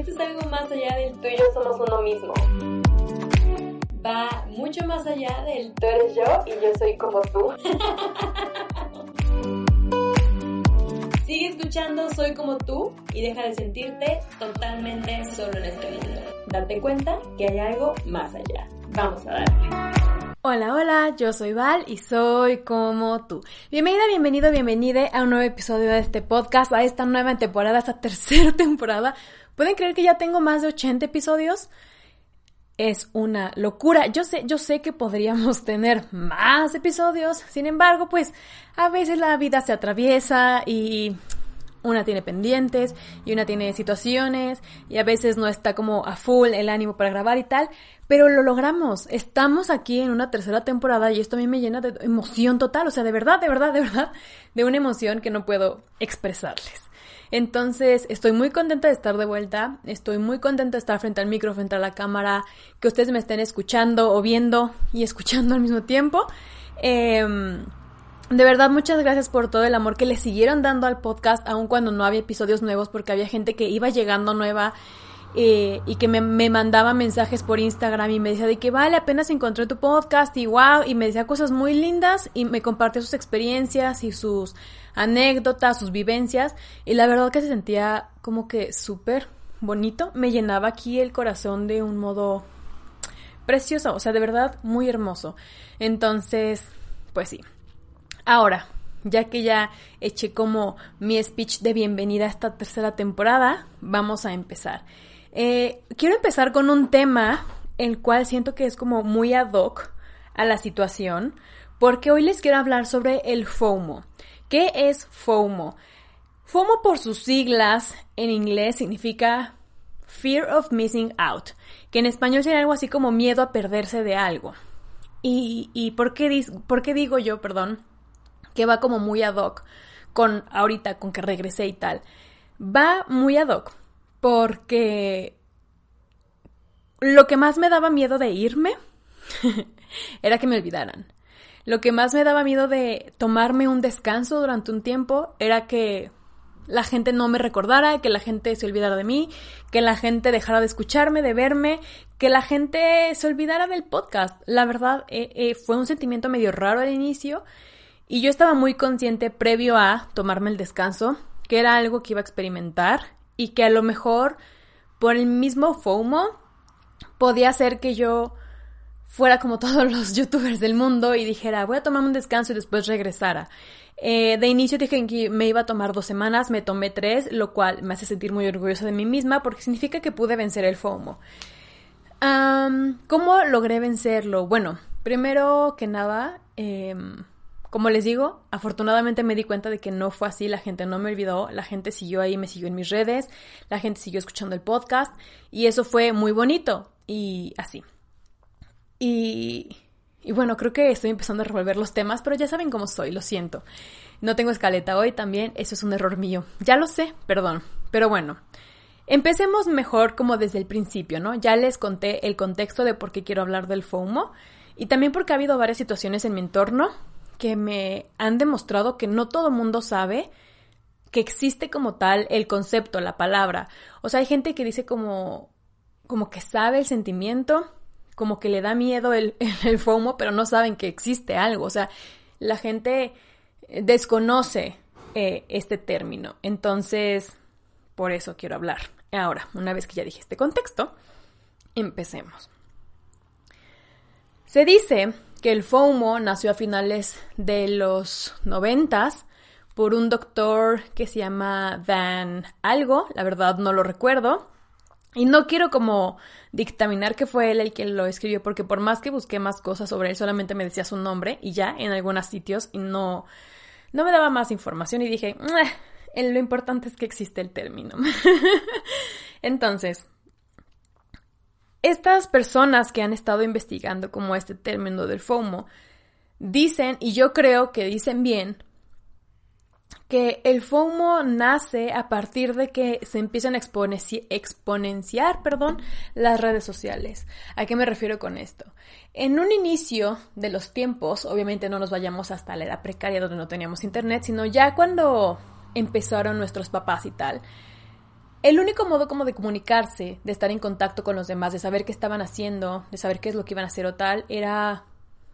Esto es algo más allá del tú y yo somos uno mismo. Va mucho más allá del tú eres yo y yo soy como tú. Sigue escuchando Soy como tú y deja de sentirte totalmente solo en este mundo. Date cuenta que hay algo más allá. Vamos a darle. Hola, hola, yo soy Val y soy como tú. Bienvenida, bienvenido, bienvenida a un nuevo episodio de este podcast, a esta nueva temporada, a esta tercera temporada. ¿Pueden creer que ya tengo más de 80 episodios? Es una locura. Yo sé, yo sé que podríamos tener más episodios, sin embargo, pues a veces la vida se atraviesa y una tiene pendientes y una tiene situaciones y a veces no está como a full el ánimo para grabar y tal, pero lo logramos. Estamos aquí en una tercera temporada y esto a mí me llena de emoción total, o sea, de verdad, de verdad, de verdad, de una emoción que no puedo expresarles. Entonces, estoy muy contenta de estar de vuelta, estoy muy contenta de estar frente al micro, frente a la cámara, que ustedes me estén escuchando o viendo y escuchando al mismo tiempo. Eh, de verdad, muchas gracias por todo el amor que le siguieron dando al podcast, aun cuando no había episodios nuevos, porque había gente que iba llegando nueva eh, y que me, me, mandaba mensajes por Instagram y me decía de que vale, apenas encontré tu podcast y wow, y me decía cosas muy lindas y me compartía sus experiencias y sus anécdotas, sus vivencias, y la verdad que se sentía como que súper bonito, me llenaba aquí el corazón de un modo precioso, o sea, de verdad muy hermoso. Entonces, pues sí. Ahora, ya que ya eché como mi speech de bienvenida a esta tercera temporada, vamos a empezar. Eh, quiero empezar con un tema el cual siento que es como muy ad hoc a la situación, porque hoy les quiero hablar sobre el FOMO. ¿Qué es FOMO? FOMO por sus siglas en inglés significa Fear of Missing Out, que en español sería algo así como miedo a perderse de algo. ¿Y, por, qué, por qué digo yo, perdón, que va como muy ad hoc con ahorita, con que regresé y tal. Va muy ad hoc porque lo que más me daba miedo de irme era que me olvidaran. Lo que más me daba miedo de tomarme un descanso durante un tiempo era que la gente no me recordara, que la gente se olvidara de mí, que la gente dejara de escucharme, de verme, que la gente se olvidara del podcast. La verdad, eh, eh, fue un sentimiento medio raro al inicio y yo estaba muy consciente previo a tomarme el descanso que era algo que iba a experimentar y que a lo mejor por el mismo FOMO podía ser que yo fuera como todos los youtubers del mundo y dijera voy a tomarme un descanso y después regresara. Eh, de inicio dije que me iba a tomar dos semanas, me tomé tres, lo cual me hace sentir muy orgullosa de mí misma porque significa que pude vencer el FOMO. ¿Cómo logré vencerlo? Bueno, primero que nada, em, como les digo, afortunadamente me di cuenta de que no fue así, la gente no me olvidó, la gente siguió ahí, me siguió en mis redes, la gente siguió escuchando el podcast y eso fue muy bonito y así. Y, y bueno, creo que estoy empezando a revolver los temas, pero ya saben cómo soy, lo siento. No tengo escaleta hoy también, eso es un error mío. Ya lo sé, perdón. Pero bueno, empecemos mejor como desde el principio, ¿no? Ya les conté el contexto de por qué quiero hablar del FOMO y también porque ha habido varias situaciones en mi entorno que me han demostrado que no todo mundo sabe que existe como tal el concepto, la palabra. O sea, hay gente que dice como, como que sabe el sentimiento, como que le da miedo el, el FOMO, pero no saben que existe algo. O sea, la gente desconoce eh, este término. Entonces, por eso quiero hablar. Ahora, una vez que ya dije este contexto, empecemos. Se dice que el FOMO nació a finales de los noventas por un doctor que se llama Dan algo, la verdad no lo recuerdo. Y no quiero como dictaminar que fue él el que lo escribió, porque por más que busqué más cosas sobre él, solamente me decía su nombre y ya en algunos sitios y no, no me daba más información y dije, lo importante es que existe el término. Entonces, estas personas que han estado investigando como este término del FOMO dicen, y yo creo que dicen bien, que el FOMO nace a partir de que se empiezan a exponenciar perdón, las redes sociales. ¿A qué me refiero con esto? En un inicio de los tiempos, obviamente no nos vayamos hasta la edad precaria donde no teníamos internet, sino ya cuando empezaron nuestros papás y tal, el único modo como de comunicarse, de estar en contacto con los demás, de saber qué estaban haciendo, de saber qué es lo que iban a hacer o tal, era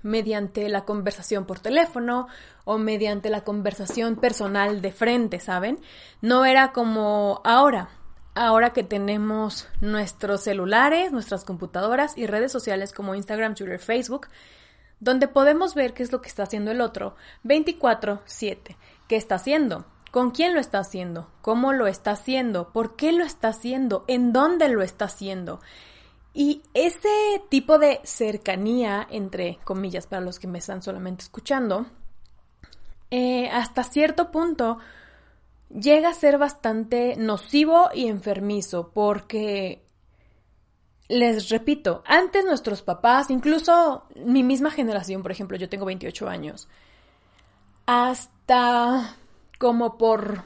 mediante la conversación por teléfono o mediante la conversación personal de frente, ¿saben? No era como ahora, ahora que tenemos nuestros celulares, nuestras computadoras y redes sociales como Instagram, Twitter, Facebook, donde podemos ver qué es lo que está haciendo el otro 24/7, qué está haciendo, con quién lo está haciendo, cómo lo está haciendo, por qué lo está haciendo, en dónde lo está haciendo. Y ese tipo de cercanía, entre comillas, para los que me están solamente escuchando, eh, hasta cierto punto llega a ser bastante nocivo y enfermizo porque les repito, antes nuestros papás, incluso mi misma generación, por ejemplo, yo tengo 28 años, hasta como por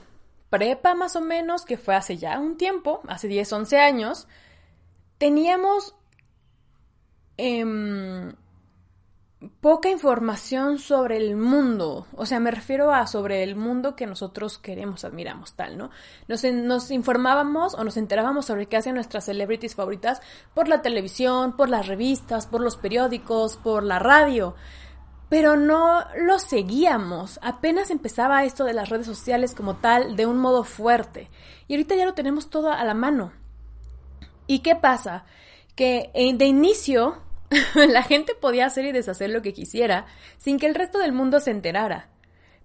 prepa más o menos, que fue hace ya un tiempo, hace 10, 11 años, teníamos eh, poca información sobre el mundo. O sea, me refiero a sobre el mundo que nosotros queremos, admiramos, tal, ¿no? Nos, nos informábamos o nos enterábamos sobre qué hacen nuestras celebrities favoritas por la televisión, por las revistas, por los periódicos, por la radio. Pero no lo seguíamos. Apenas empezaba esto de las redes sociales como tal de un modo fuerte. Y ahorita ya lo tenemos todo a la mano. ¿Y qué pasa? Que eh, de inicio la gente podía hacer y deshacer lo que quisiera sin que el resto del mundo se enterara.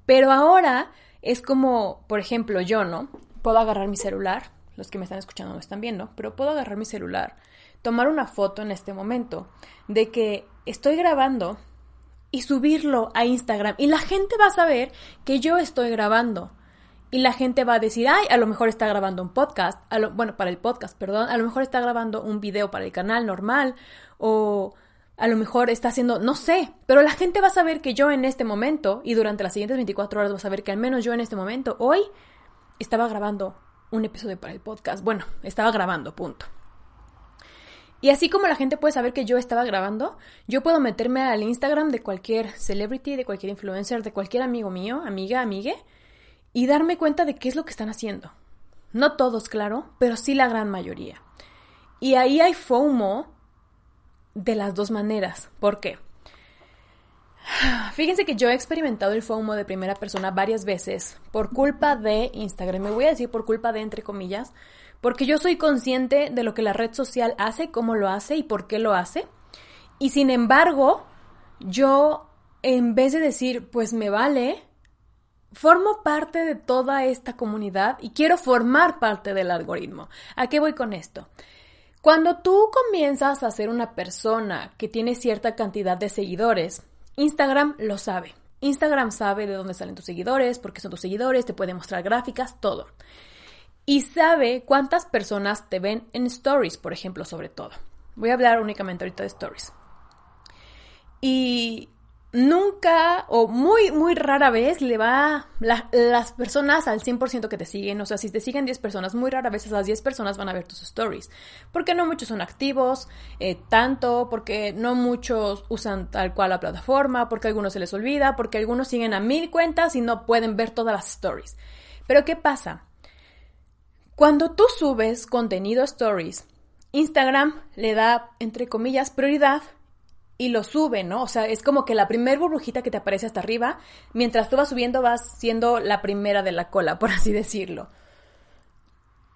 Pero ahora es como, por ejemplo, yo, ¿no? Puedo agarrar mi celular, los que me están escuchando no están viendo, pero puedo agarrar mi celular, tomar una foto en este momento de que estoy grabando y subirlo a Instagram y la gente va a saber que yo estoy grabando. Y la gente va a decir, ay, a lo mejor está grabando un podcast, bueno, para el podcast, perdón, a lo mejor está grabando un video para el canal normal, o a lo mejor está haciendo, no sé, pero la gente va a saber que yo en este momento, y durante las siguientes 24 horas va a saber que al menos yo en este momento, hoy, estaba grabando un episodio para el podcast. Bueno, estaba grabando, punto. Y así como la gente puede saber que yo estaba grabando, yo puedo meterme al Instagram de cualquier celebrity, de cualquier influencer, de cualquier amigo mío, amiga, amigue, y darme cuenta de qué es lo que están haciendo. No todos, claro, pero sí la gran mayoría. Y ahí hay FOMO de las dos maneras. ¿Por qué? Fíjense que yo he experimentado el FOMO de primera persona varias veces por culpa de Instagram. Me voy a decir por culpa de entre comillas, porque yo soy consciente de lo que la red social hace, cómo lo hace y por qué lo hace. Y sin embargo, yo en vez de decir, pues me vale, formo parte de toda esta comunidad y quiero formar parte del algoritmo. ¿A qué voy con esto? Cuando tú comienzas a ser una persona que tiene cierta cantidad de seguidores, Instagram lo sabe. Instagram sabe de dónde salen tus seguidores, por qué son tus seguidores, te puede mostrar gráficas, todo. Y sabe cuántas personas te ven en stories, por ejemplo, sobre todo. Voy a hablar únicamente ahorita de stories. Y nunca o muy, muy rara vez le va las personas al 100% que te siguen. O sea, si te siguen 10 personas, muy rara vez esas 10 personas van a ver tus stories. Porque no muchos son activos, eh, tanto, porque no muchos usan tal cual la plataforma, porque a algunos se les olvida, porque algunos siguen a mil cuentas y no pueden ver todas las stories. Pero ¿qué pasa? Cuando tú subes contenido stories, Instagram le da, entre comillas, prioridad y lo sube, ¿no? O sea, es como que la primer burbujita que te aparece hasta arriba, mientras tú vas subiendo vas siendo la primera de la cola, por así decirlo.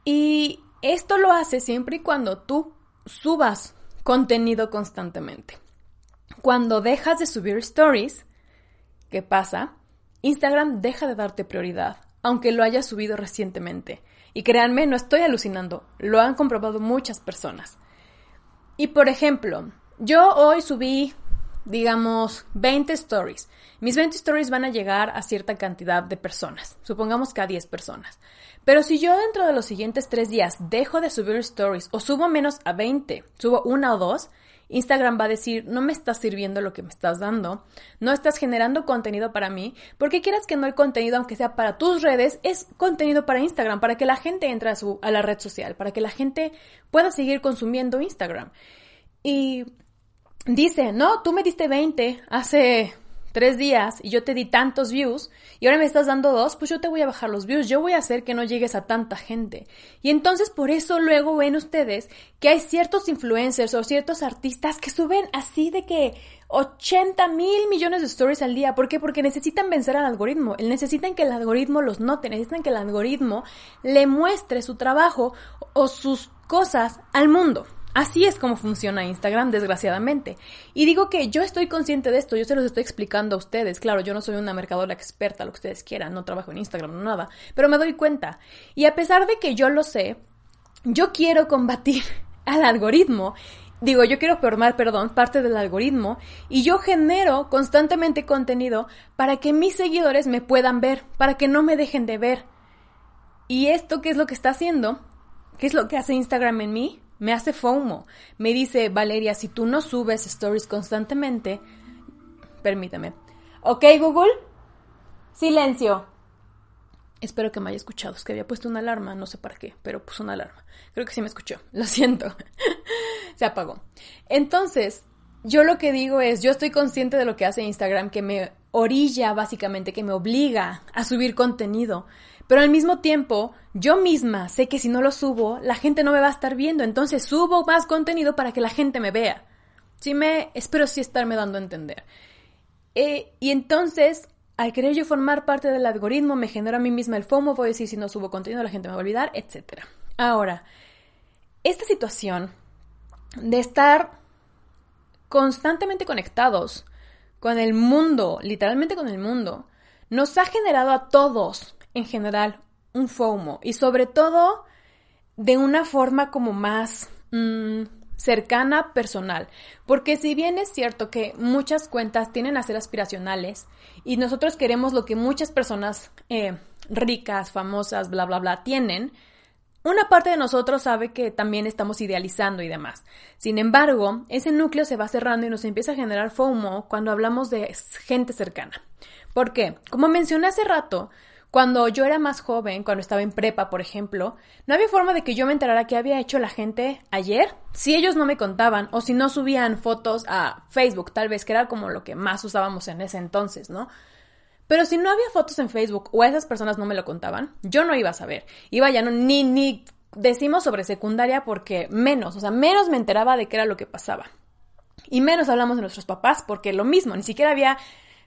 Y esto lo hace siempre y cuando tú subas contenido constantemente. Cuando dejas de subir stories, ¿qué pasa? Instagram deja de darte prioridad, aunque lo hayas subido recientemente. Y créanme, no estoy alucinando, lo han comprobado muchas personas. Y por ejemplo, yo hoy subí, digamos, 20 stories. Mis 20 stories van a llegar a cierta cantidad de personas, supongamos que a 10 personas. Pero si yo dentro de los siguientes 3 días dejo de subir stories o subo menos a 20, subo una o dos, Instagram va a decir, no me estás sirviendo lo que me estás dando, no estás generando contenido para mí, porque quieras que no el contenido, aunque sea para tus redes, es contenido para Instagram, para que la gente entre a, su, a la red social, para que la gente pueda seguir consumiendo Instagram. Y dice, no, tú me diste 20 hace tres días y yo te di tantos views y ahora me estás dando dos, pues yo te voy a bajar los views, yo voy a hacer que no llegues a tanta gente. Y entonces por eso luego ven ustedes que hay ciertos influencers o ciertos artistas que suben así de que 80 mil millones de stories al día. ¿Por qué? Porque necesitan vencer al algoritmo. Necesitan que el algoritmo los note, necesitan que el algoritmo le muestre su trabajo o sus cosas al mundo. Así es como funciona Instagram, desgraciadamente. Y digo que yo estoy consciente de esto, yo se los estoy explicando a ustedes. Claro, yo no soy una mercadora experta, lo que ustedes quieran, no trabajo en Instagram, no nada, pero me doy cuenta. Y a pesar de que yo lo sé, yo quiero combatir al algoritmo. Digo, yo quiero formar, perdón, parte del algoritmo y yo genero constantemente contenido para que mis seguidores me puedan ver, para que no me dejen de ver. ¿Y esto qué es lo que está haciendo? ¿Qué es lo que hace Instagram en mí? Me hace FOMO. Me dice, Valeria, si tú no subes stories constantemente, permítame. Ok, Google, silencio. Espero que me haya escuchado. Es que había puesto una alarma, no sé para qué, pero puso una alarma. Creo que sí me escuchó. Lo siento. Se apagó. Entonces, yo lo que digo es, yo estoy consciente de lo que hace Instagram, que me orilla básicamente, que me obliga a subir contenido. Pero al mismo tiempo, yo misma sé que si no lo subo, la gente no me va a estar viendo, entonces subo más contenido para que la gente me vea. Sí me, espero sí estarme dando a entender. Eh, y entonces, al querer yo formar parte del algoritmo, me genera a mí misma el FOMO, voy a decir si no subo contenido, la gente me va a olvidar, etc. Ahora, esta situación de estar constantemente conectados con el mundo, literalmente con el mundo, nos ha generado a todos en general un FOMO y sobre todo de una forma como más mm, cercana, personal. Porque si bien es cierto que muchas cuentas tienen a ser aspiracionales y nosotros queremos lo que muchas personas eh, ricas, famosas, bla, bla, bla, tienen, una parte de nosotros sabe que también estamos idealizando y demás. Sin embargo, ese núcleo se va cerrando y nos empieza a generar FOMO cuando hablamos de gente cercana. ¿Por qué? Como mencioné hace rato, cuando yo era más joven, cuando estaba en prepa, por ejemplo, no había forma de que yo me enterara qué había hecho la gente ayer si ellos no me contaban o si no subían fotos a Facebook, tal vez, que era como lo que más usábamos en ese entonces, ¿no? Pero si no había fotos en Facebook o esas personas no me lo contaban, yo no iba a saber. Iba ya no, ni, ni decimos sobre secundaria porque menos, o sea, menos me enteraba de qué era lo que pasaba. Y menos hablamos de nuestros papás porque lo mismo, ni siquiera había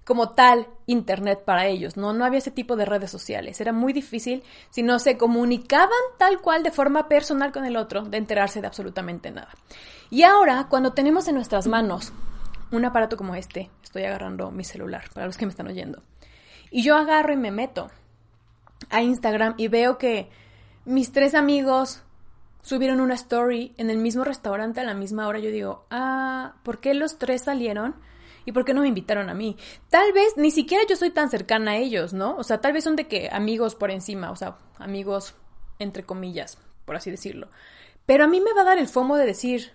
como tal Internet para ellos, ¿no? No había ese tipo de redes sociales. Era muy difícil, si no se comunicaban tal cual de forma personal con el otro, de enterarse de absolutamente nada. Y ahora, cuando tenemos en nuestras manos un aparato como este, estoy agarrando mi celular, para los que me están oyendo, y yo agarro y me meto a Instagram y veo que mis tres amigos subieron una story en el mismo restaurante a la misma hora, yo digo, ah, ¿por qué los tres salieron? ¿Y por qué no me invitaron a mí? Tal vez ni siquiera yo soy tan cercana a ellos, ¿no? O sea, tal vez son de que amigos por encima, o sea, amigos entre comillas, por así decirlo. Pero a mí me va a dar el fomo de decir,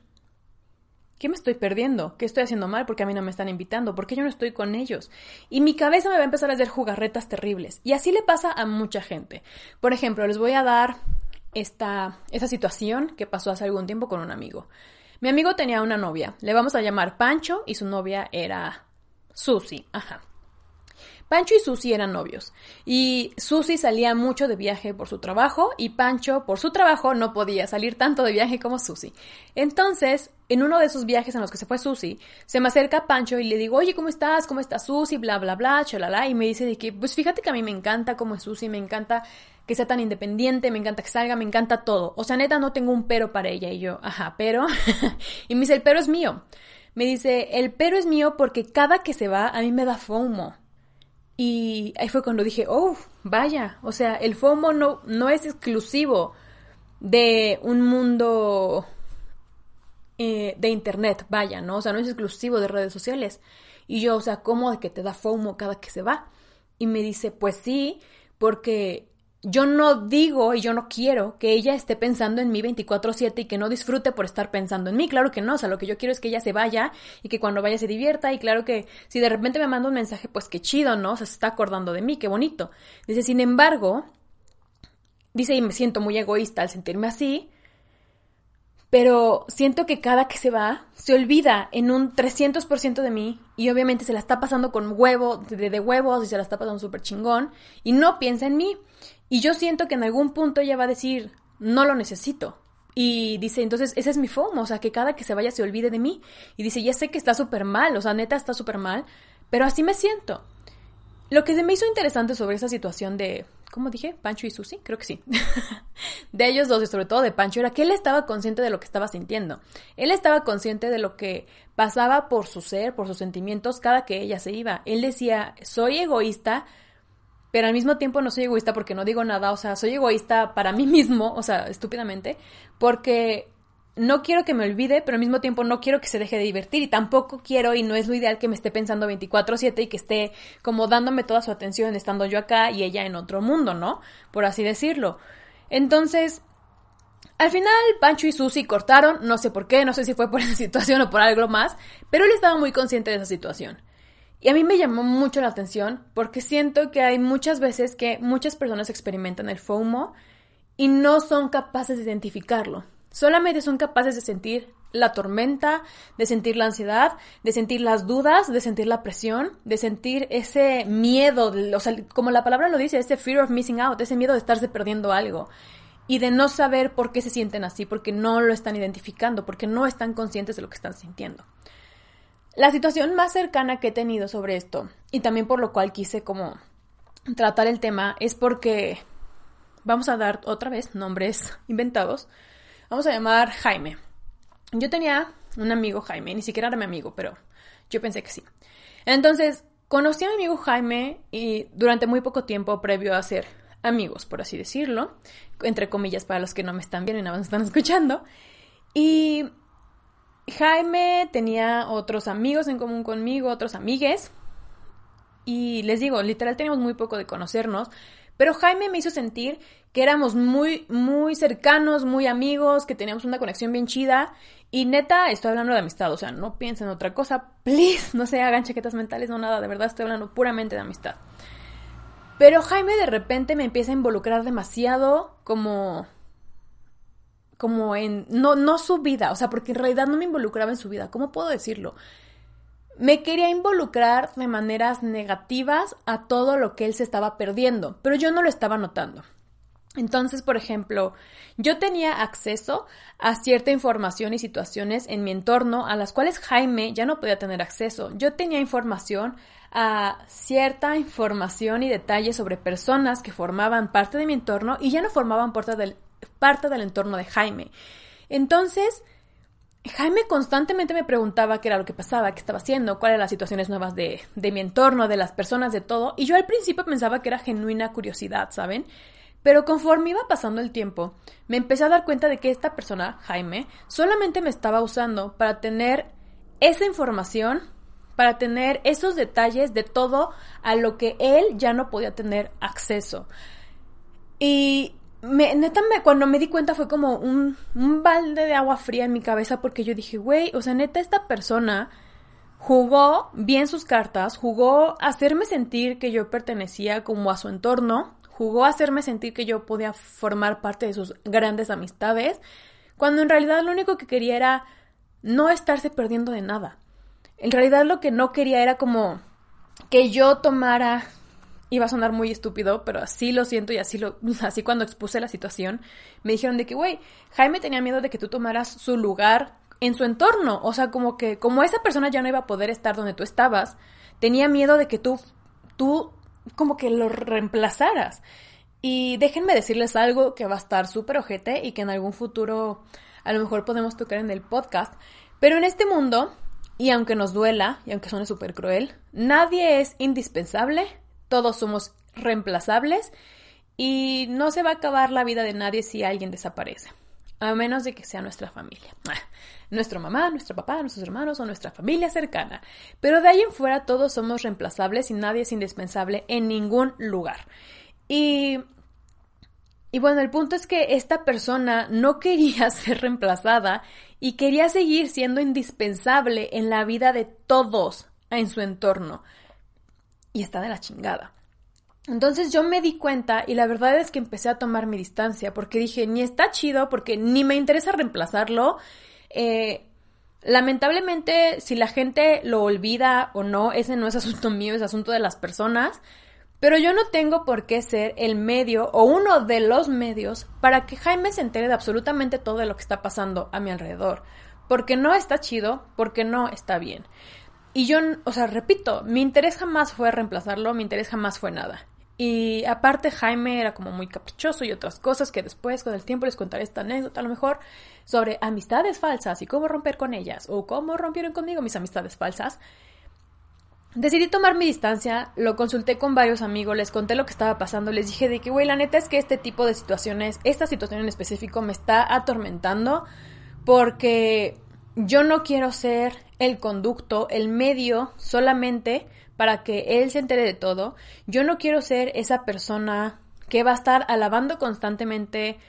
¿qué me estoy perdiendo? ¿Qué estoy haciendo mal? porque a mí no me están invitando? ¿Por qué yo no estoy con ellos? Y mi cabeza me va a empezar a hacer jugarretas terribles. Y así le pasa a mucha gente. Por ejemplo, les voy a dar esta, esa situación que pasó hace algún tiempo con un amigo. Mi amigo tenía una novia, le vamos a llamar Pancho y su novia era Susi, ajá. Pancho y Susi eran novios y Susi salía mucho de viaje por su trabajo y Pancho por su trabajo no podía salir tanto de viaje como Susi. Entonces, en uno de esos viajes en los que se fue Susi, se me acerca Pancho y le digo, oye, ¿cómo estás? ¿Cómo está Susi? Bla, bla, bla, chalala. Y me dice que, pues fíjate que a mí me encanta cómo es Susi, me encanta que sea tan independiente, me encanta que salga, me encanta todo. O sea, neta, no tengo un pero para ella. Y yo, ajá, pero. y me dice, el pero es mío. Me dice, el pero es mío porque cada que se va a mí me da FOMO. Y ahí fue cuando dije, oh, vaya, o sea, el FOMO no, no es exclusivo de un mundo eh, de Internet, vaya, ¿no? O sea, no es exclusivo de redes sociales. Y yo, o sea, ¿cómo de que te da FOMO cada que se va? Y me dice, pues sí, porque yo no digo y yo no quiero que ella esté pensando en mí 24/7 y que no disfrute por estar pensando en mí. Claro que no, o sea, lo que yo quiero es que ella se vaya y que cuando vaya se divierta y claro que si de repente me manda un mensaje, pues qué chido, ¿no? O sea, se está acordando de mí, qué bonito. Dice, sin embargo, dice, y me siento muy egoísta al sentirme así, pero siento que cada que se va, se olvida en un 300% de mí y obviamente se la está pasando con huevo, de, de huevos y se la está pasando súper chingón y no piensa en mí. Y yo siento que en algún punto ella va a decir, no lo necesito. Y dice, entonces, ese es mi FOMO, o sea, que cada que se vaya se olvide de mí. Y dice, ya sé que está súper mal, o sea, neta está súper mal, pero así me siento. Lo que se me hizo interesante sobre esa situación de, ¿cómo dije? Pancho y Susi, creo que sí. de ellos dos y sobre todo de Pancho era que él estaba consciente de lo que estaba sintiendo. Él estaba consciente de lo que pasaba por su ser, por sus sentimientos cada que ella se iba. Él decía, soy egoísta, pero al mismo tiempo no soy egoísta porque no digo nada, o sea, soy egoísta para mí mismo, o sea, estúpidamente, porque no quiero que me olvide, pero al mismo tiempo no quiero que se deje de divertir y tampoco quiero y no es lo ideal que me esté pensando 24/7 y que esté como dándome toda su atención estando yo acá y ella en otro mundo, ¿no? Por así decirlo. Entonces, al final Pancho y Susi cortaron, no sé por qué, no sé si fue por esa situación o por algo más, pero él estaba muy consciente de esa situación. Y a mí me llamó mucho la atención porque siento que hay muchas veces que muchas personas experimentan el FOMO y no son capaces de identificarlo. Solamente son capaces de sentir la tormenta, de sentir la ansiedad, de sentir las dudas, de sentir la presión, de sentir ese miedo, o sea, como la palabra lo dice, ese fear of missing out, ese miedo de estarse perdiendo algo y de no saber por qué se sienten así, porque no lo están identificando, porque no están conscientes de lo que están sintiendo. La situación más cercana que he tenido sobre esto, y también por lo cual quise como tratar el tema, es porque vamos a dar otra vez nombres inventados Vamos a llamar Jaime. Yo tenía un amigo Jaime, ni siquiera era mi amigo, pero yo pensé que sí. Entonces, conocí a mi amigo Jaime y durante muy poco tiempo previo a ser amigos, por así decirlo, entre comillas para los que no me están viendo y nada más están escuchando. Y Jaime tenía otros amigos en común conmigo, otros amigues. Y les digo, literal teníamos muy poco de conocernos, pero Jaime me hizo sentir que éramos muy, muy cercanos, muy amigos, que teníamos una conexión bien chida. Y neta, estoy hablando de amistad, o sea, no piensen en otra cosa, please, no se hagan chaquetas mentales, no nada, de verdad estoy hablando puramente de amistad. Pero Jaime de repente me empieza a involucrar demasiado como como en no no su vida, o sea, porque en realidad no me involucraba en su vida, ¿cómo puedo decirlo? me quería involucrar de maneras negativas a todo lo que él se estaba perdiendo, pero yo no lo estaba notando. Entonces, por ejemplo, yo tenía acceso a cierta información y situaciones en mi entorno a las cuales Jaime ya no podía tener acceso. Yo tenía información a cierta información y detalles sobre personas que formaban parte de mi entorno y ya no formaban parte del, parte del entorno de Jaime. Entonces, Jaime constantemente me preguntaba qué era lo que pasaba, qué estaba haciendo, cuáles eran las situaciones nuevas de, de mi entorno, de las personas, de todo. Y yo al principio pensaba que era genuina curiosidad, ¿saben? Pero conforme iba pasando el tiempo, me empecé a dar cuenta de que esta persona, Jaime, solamente me estaba usando para tener esa información, para tener esos detalles de todo a lo que él ya no podía tener acceso. Y me, neta, cuando me di cuenta fue como un, un balde de agua fría en mi cabeza porque yo dije, güey, o sea, neta, esta persona jugó bien sus cartas, jugó hacerme sentir que yo pertenecía como a su entorno, jugó hacerme sentir que yo podía formar parte de sus grandes amistades, cuando en realidad lo único que quería era no estarse perdiendo de nada. En realidad lo que no quería era como que yo tomara iba a sonar muy estúpido, pero así lo siento y así lo, así cuando expuse la situación, me dijeron de que, güey, Jaime tenía miedo de que tú tomaras su lugar en su entorno, o sea, como que, como esa persona ya no iba a poder estar donde tú estabas, tenía miedo de que tú, tú, como que lo reemplazaras. Y déjenme decirles algo que va a estar súper ojete y que en algún futuro a lo mejor podemos tocar en el podcast, pero en este mundo, y aunque nos duela, y aunque suene súper cruel, nadie es indispensable todos somos reemplazables y no se va a acabar la vida de nadie si alguien desaparece, a menos de que sea nuestra familia. Ah, nuestra mamá, nuestro papá, nuestros hermanos o nuestra familia cercana. Pero de ahí en fuera todos somos reemplazables y nadie es indispensable en ningún lugar. Y y bueno, el punto es que esta persona no quería ser reemplazada y quería seguir siendo indispensable en la vida de todos en su entorno y está de la chingada. Entonces yo me di cuenta y la verdad es que empecé a tomar mi distancia porque dije, ni está chido porque ni me interesa reemplazarlo. Eh, lamentablemente, si la gente lo olvida o no, ese no es asunto mío, es asunto de las personas. Pero yo no tengo por qué ser el medio o uno de los medios para que Jaime se entere de absolutamente todo lo que está pasando a mi alrededor. Porque no está chido, porque no está bien. Y yo, o sea, repito, mi interés jamás fue reemplazarlo, mi interés jamás fue nada. Y aparte Jaime era como muy caprichoso y otras cosas que después con el tiempo les contaré esta anécdota a lo mejor sobre amistades falsas y cómo romper con ellas o cómo rompieron conmigo mis amistades falsas. Decidí tomar mi distancia, lo consulté con varios amigos, les conté lo que estaba pasando, les dije de que, güey, la neta es que este tipo de situaciones, esta situación en específico me está atormentando porque yo no quiero ser el conducto, el medio solamente para que él se entere de todo. Yo no quiero ser esa persona que va a estar alabando constantemente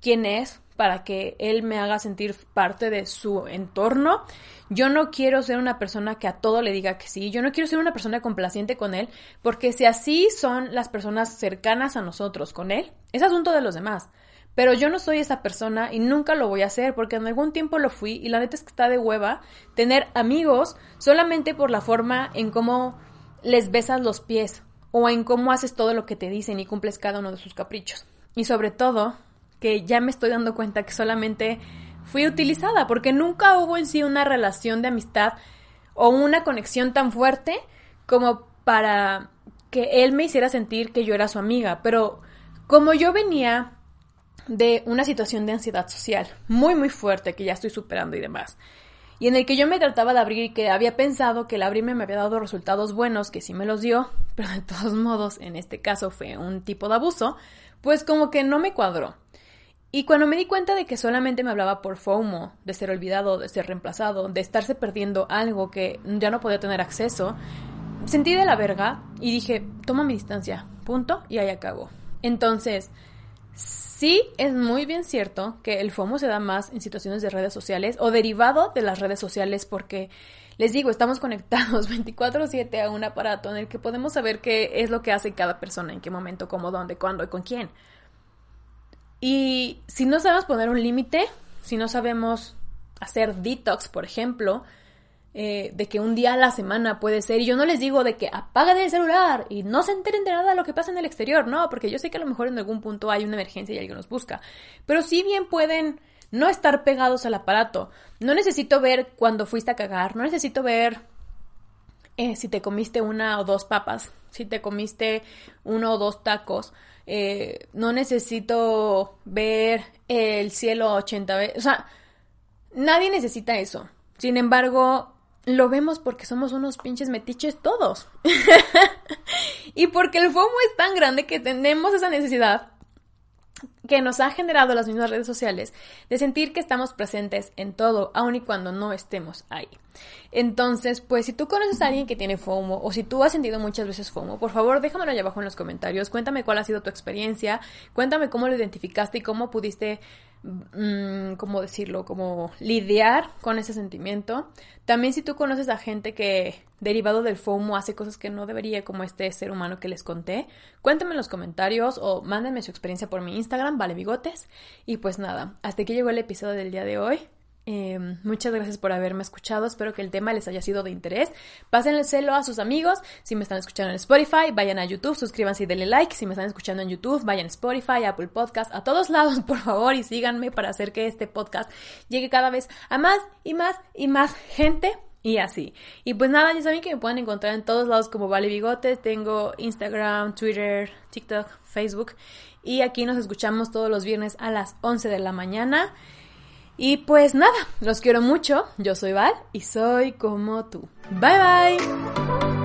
quién es para que él me haga sentir parte de su entorno. Yo no quiero ser una persona que a todo le diga que sí. Yo no quiero ser una persona complaciente con él, porque si así son las personas cercanas a nosotros con él, es asunto de los demás. Pero yo no soy esa persona y nunca lo voy a hacer porque en algún tiempo lo fui y la neta es que está de hueva tener amigos solamente por la forma en cómo les besas los pies o en cómo haces todo lo que te dicen y cumples cada uno de sus caprichos. Y sobre todo, que ya me estoy dando cuenta que solamente fui utilizada, porque nunca hubo en sí una relación de amistad o una conexión tan fuerte como para que él me hiciera sentir que yo era su amiga. Pero como yo venía de una situación de ansiedad social muy muy fuerte que ya estoy superando y demás, y en el que yo me trataba de abrir y que había pensado que el abrirme me había dado resultados buenos, que sí me los dio, pero de todos modos, en este caso fue un tipo de abuso, pues como que no me cuadró. Y cuando me di cuenta de que solamente me hablaba por FOMO, de ser olvidado, de ser reemplazado, de estarse perdiendo algo que ya no podía tener acceso, sentí de la verga y dije, toma mi distancia, punto, y ahí acabo. Entonces, Sí, es muy bien cierto que el FOMO se da más en situaciones de redes sociales o derivado de las redes sociales porque, les digo, estamos conectados 24/7 a un aparato en el que podemos saber qué es lo que hace cada persona, en qué momento, cómo, dónde, cuándo y con quién. Y si no sabemos poner un límite, si no sabemos hacer detox, por ejemplo, eh, de que un día a la semana puede ser, y yo no les digo de que apaguen el celular y no se enteren de nada de lo que pasa en el exterior, no, porque yo sé que a lo mejor en algún punto hay una emergencia y alguien nos busca, pero si bien pueden no estar pegados al aparato, no necesito ver cuando fuiste a cagar, no necesito ver eh, si te comiste una o dos papas, si te comiste uno o dos tacos, eh, no necesito ver el cielo 80 veces, o sea, nadie necesita eso. Sin embargo, lo vemos porque somos unos pinches metiches todos. y porque el FOMO es tan grande que tenemos esa necesidad que nos ha generado las mismas redes sociales de sentir que estamos presentes en todo, aun y cuando no estemos ahí. Entonces, pues si tú conoces a alguien que tiene FOMO o si tú has sentido muchas veces FOMO, por favor déjamelo allá abajo en los comentarios, cuéntame cuál ha sido tu experiencia, cuéntame cómo lo identificaste y cómo pudiste ¿cómo decirlo? Como lidiar con ese sentimiento. También si tú conoces a gente que derivado del FOMO hace cosas que no debería como este ser humano que les conté, cuéntame en los comentarios o mándenme su experiencia por mi Instagram, vale bigotes. Y pues nada, hasta aquí llegó el episodio del día de hoy. Em, muchas gracias por haberme escuchado. Espero que el tema les haya sido de interés. celo a sus amigos. Si me están escuchando en Spotify, vayan a YouTube, suscríbanse y denle like. Si me están escuchando en YouTube, vayan a Spotify, Apple Podcast, a todos lados, por favor, y síganme para hacer que este podcast llegue cada vez a más y más y más gente. Y así. Y pues nada, ya saben que me pueden encontrar en todos lados como Vale Bigote. Tengo Instagram, Twitter, TikTok, Facebook. Y aquí nos escuchamos todos los viernes a las 11 de la mañana. Y pues nada, los quiero mucho. Yo soy Val y soy como tú. Bye bye.